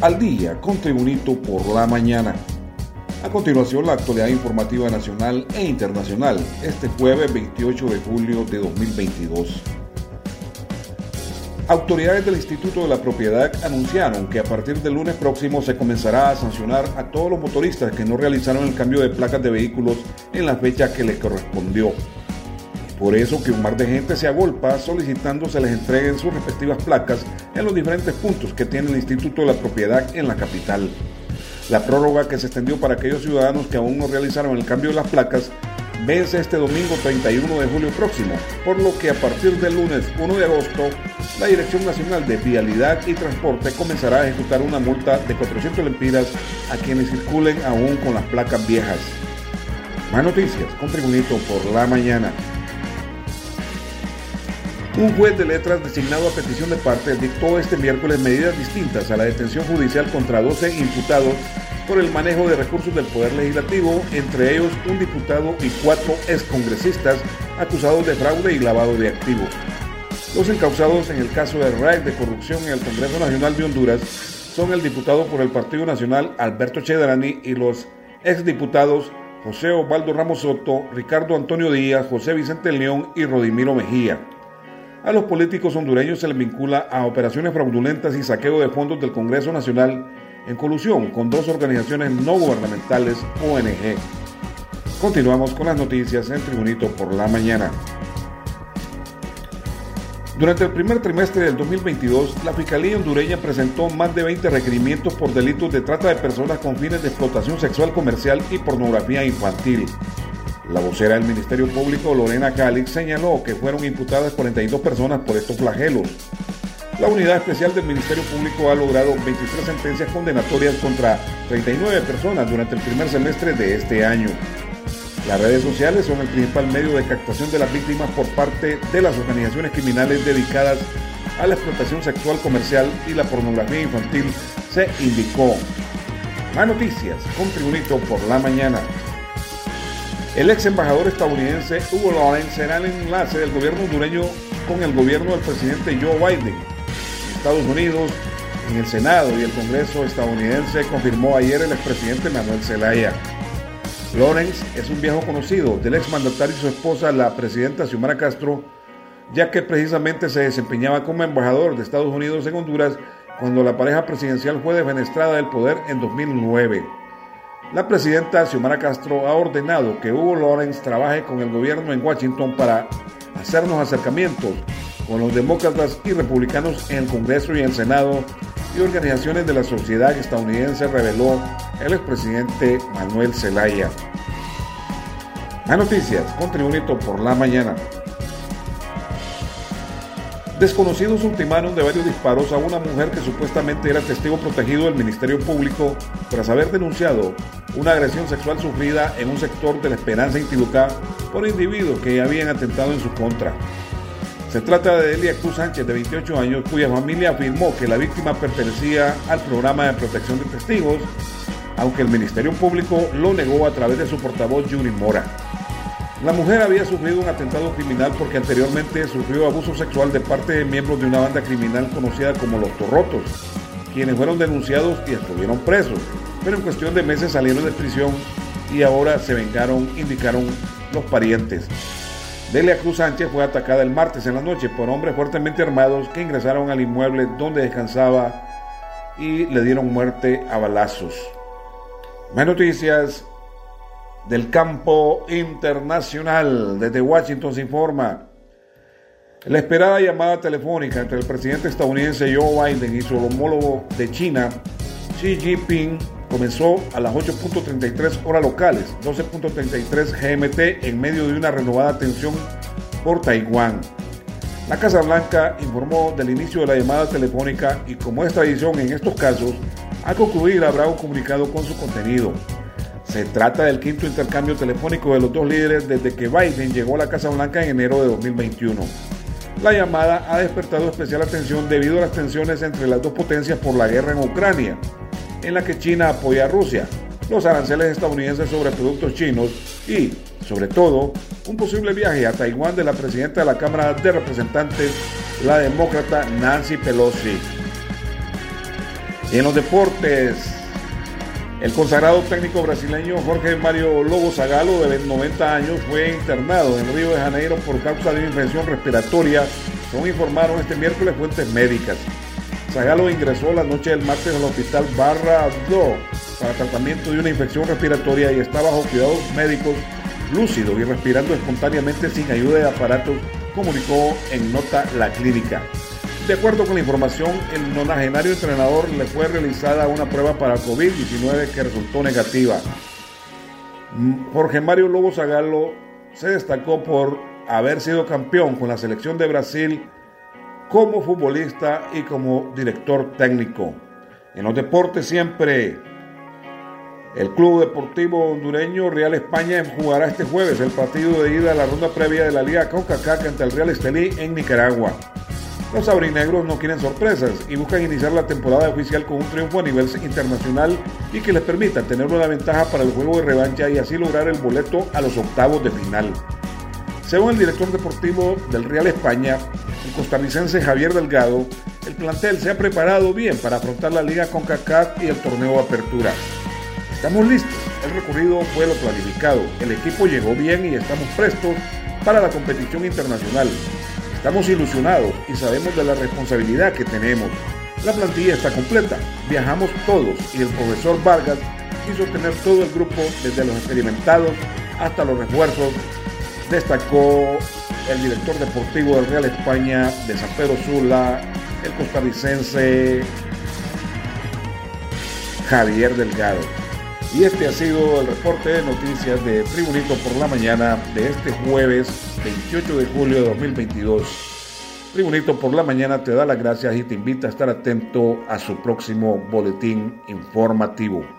al día con Tribunito por la mañana. A continuación, la actualidad informativa nacional e internacional, este jueves 28 de julio de 2022. Autoridades del Instituto de la Propiedad anunciaron que a partir del lunes próximo se comenzará a sancionar a todos los motoristas que no realizaron el cambio de placas de vehículos en la fecha que les correspondió. Por eso que un mar de gente se agolpa solicitando se les entreguen sus respectivas placas en los diferentes puntos que tiene el Instituto de la Propiedad en la capital. La prórroga que se extendió para aquellos ciudadanos que aún no realizaron el cambio de las placas vence este domingo 31 de julio próximo, por lo que a partir del lunes 1 de agosto, la Dirección Nacional de Vialidad y Transporte comenzará a ejecutar una multa de 400 lempiras a quienes circulen aún con las placas viejas. Más noticias con Tribunito por la mañana. Un juez de letras designado a petición de parte dictó este miércoles medidas distintas a la detención judicial contra 12 imputados por el manejo de recursos del Poder Legislativo, entre ellos un diputado y cuatro excongresistas acusados de fraude y lavado de activos. Los encausados en el caso de RAEC de corrupción en el Congreso Nacional de Honduras son el diputado por el Partido Nacional Alberto Chedrani y los exdiputados José Osvaldo Ramos Soto, Ricardo Antonio Díaz, José Vicente León y Rodimiro Mejía. A los políticos hondureños se les vincula a operaciones fraudulentas y saqueo de fondos del Congreso Nacional en colusión con dos organizaciones no gubernamentales ONG. Continuamos con las noticias en Tribunito por la mañana. Durante el primer trimestre del 2022, la Fiscalía hondureña presentó más de 20 requerimientos por delitos de trata de personas con fines de explotación sexual comercial y pornografía infantil. La vocera del Ministerio Público, Lorena Calix, señaló que fueron imputadas 42 personas por estos flagelos. La unidad especial del Ministerio Público ha logrado 23 sentencias condenatorias contra 39 personas durante el primer semestre de este año. Las redes sociales son el principal medio de captación de las víctimas por parte de las organizaciones criminales dedicadas a la explotación sexual comercial y la pornografía infantil, se indicó. Más noticias con Tribunito por la mañana. El ex embajador estadounidense Hugo Lawrence será el enlace del gobierno hondureño con el gobierno del presidente Joe Biden. En Estados Unidos, en el Senado y el Congreso estadounidense confirmó ayer el expresidente Manuel Zelaya. Lawrence es un viejo conocido del ex mandatario y su esposa, la presidenta Xiomara Castro, ya que precisamente se desempeñaba como embajador de Estados Unidos en Honduras cuando la pareja presidencial fue defenestrada del poder en 2009. La presidenta Xiomara Castro ha ordenado que Hugo Lawrence trabaje con el gobierno en Washington para hacernos acercamientos con los demócratas y republicanos en el Congreso y el Senado y organizaciones de la sociedad estadounidense, reveló el expresidente Manuel Zelaya. A noticias con por la mañana. Desconocidos ultimaron de varios disparos a una mujer que supuestamente era testigo protegido del Ministerio Público tras haber denunciado una agresión sexual sufrida en un sector de la Esperanza Intibucá por individuos que habían atentado en su contra. Se trata de Delia Cruz Sánchez, de 28 años, cuya familia afirmó que la víctima pertenecía al programa de protección de testigos, aunque el Ministerio Público lo negó a través de su portavoz Yuri Mora. La mujer había sufrido un atentado criminal porque anteriormente sufrió abuso sexual de parte de miembros de una banda criminal conocida como los Torrotos, quienes fueron denunciados y estuvieron presos, pero en cuestión de meses salieron de prisión y ahora se vengaron, indicaron los parientes. Delia Cruz Sánchez fue atacada el martes en la noche por hombres fuertemente armados que ingresaron al inmueble donde descansaba y le dieron muerte a balazos. Más noticias del campo internacional. Desde Washington se informa. La esperada llamada telefónica entre el presidente estadounidense Joe Biden y su homólogo de China, Xi Jinping, comenzó a las 8.33 horas locales, 12.33 GMT, en medio de una renovada tensión por Taiwán. La Casa Blanca informó del inicio de la llamada telefónica y como es tradición en estos casos, a concluir habrá un comunicado con su contenido. Se trata del quinto intercambio telefónico de los dos líderes desde que Biden llegó a la Casa Blanca en enero de 2021. La llamada ha despertado especial atención debido a las tensiones entre las dos potencias por la guerra en Ucrania, en la que China apoya a Rusia, los aranceles estadounidenses sobre productos chinos y, sobre todo, un posible viaje a Taiwán de la presidenta de la Cámara de Representantes, la demócrata Nancy Pelosi. En los deportes, el consagrado técnico brasileño Jorge Mario Lobo Zagalo, de 90 años, fue internado en Río de Janeiro por causa de una infección respiratoria, según informaron este miércoles fuentes médicas. Zagalo ingresó la noche del martes al hospital Barra Do para tratamiento de una infección respiratoria y está bajo cuidados médicos lúcido y respirando espontáneamente sin ayuda de aparatos, comunicó en nota la clínica. De acuerdo con la información, el nonagenario entrenador le fue realizada una prueba para COVID-19 que resultó negativa. Mm, Jorge Mario Lobo Zagalo se destacó por haber sido campeón con la selección de Brasil como futbolista y como director técnico. En los deportes siempre el Club Deportivo Hondureño Real España jugará este jueves el partido de ida a la ronda previa de la Liga CONCACAF ante el Real Estelí en Nicaragua. Los aurinegros no quieren sorpresas y buscan iniciar la temporada oficial con un triunfo a nivel internacional y que les permita tener una ventaja para el juego de revancha y así lograr el boleto a los octavos de final. Según el director deportivo del Real España, el costarricense Javier Delgado, el plantel se ha preparado bien para afrontar la liga con CACAT y el torneo apertura. Estamos listos, el recorrido fue lo planificado, el equipo llegó bien y estamos prestos para la competición internacional. Estamos ilusionados y sabemos de la responsabilidad que tenemos. La plantilla está completa, viajamos todos y el profesor Vargas quiso tener todo el grupo, desde los experimentados hasta los refuerzos, destacó el director deportivo del Real España de San Pedro Sula, el costarricense Javier Delgado. Y este ha sido el reporte de noticias de Tribunito por la mañana de este jueves 28 de julio de 2022. Tribunito por la mañana te da las gracias y te invita a estar atento a su próximo boletín informativo.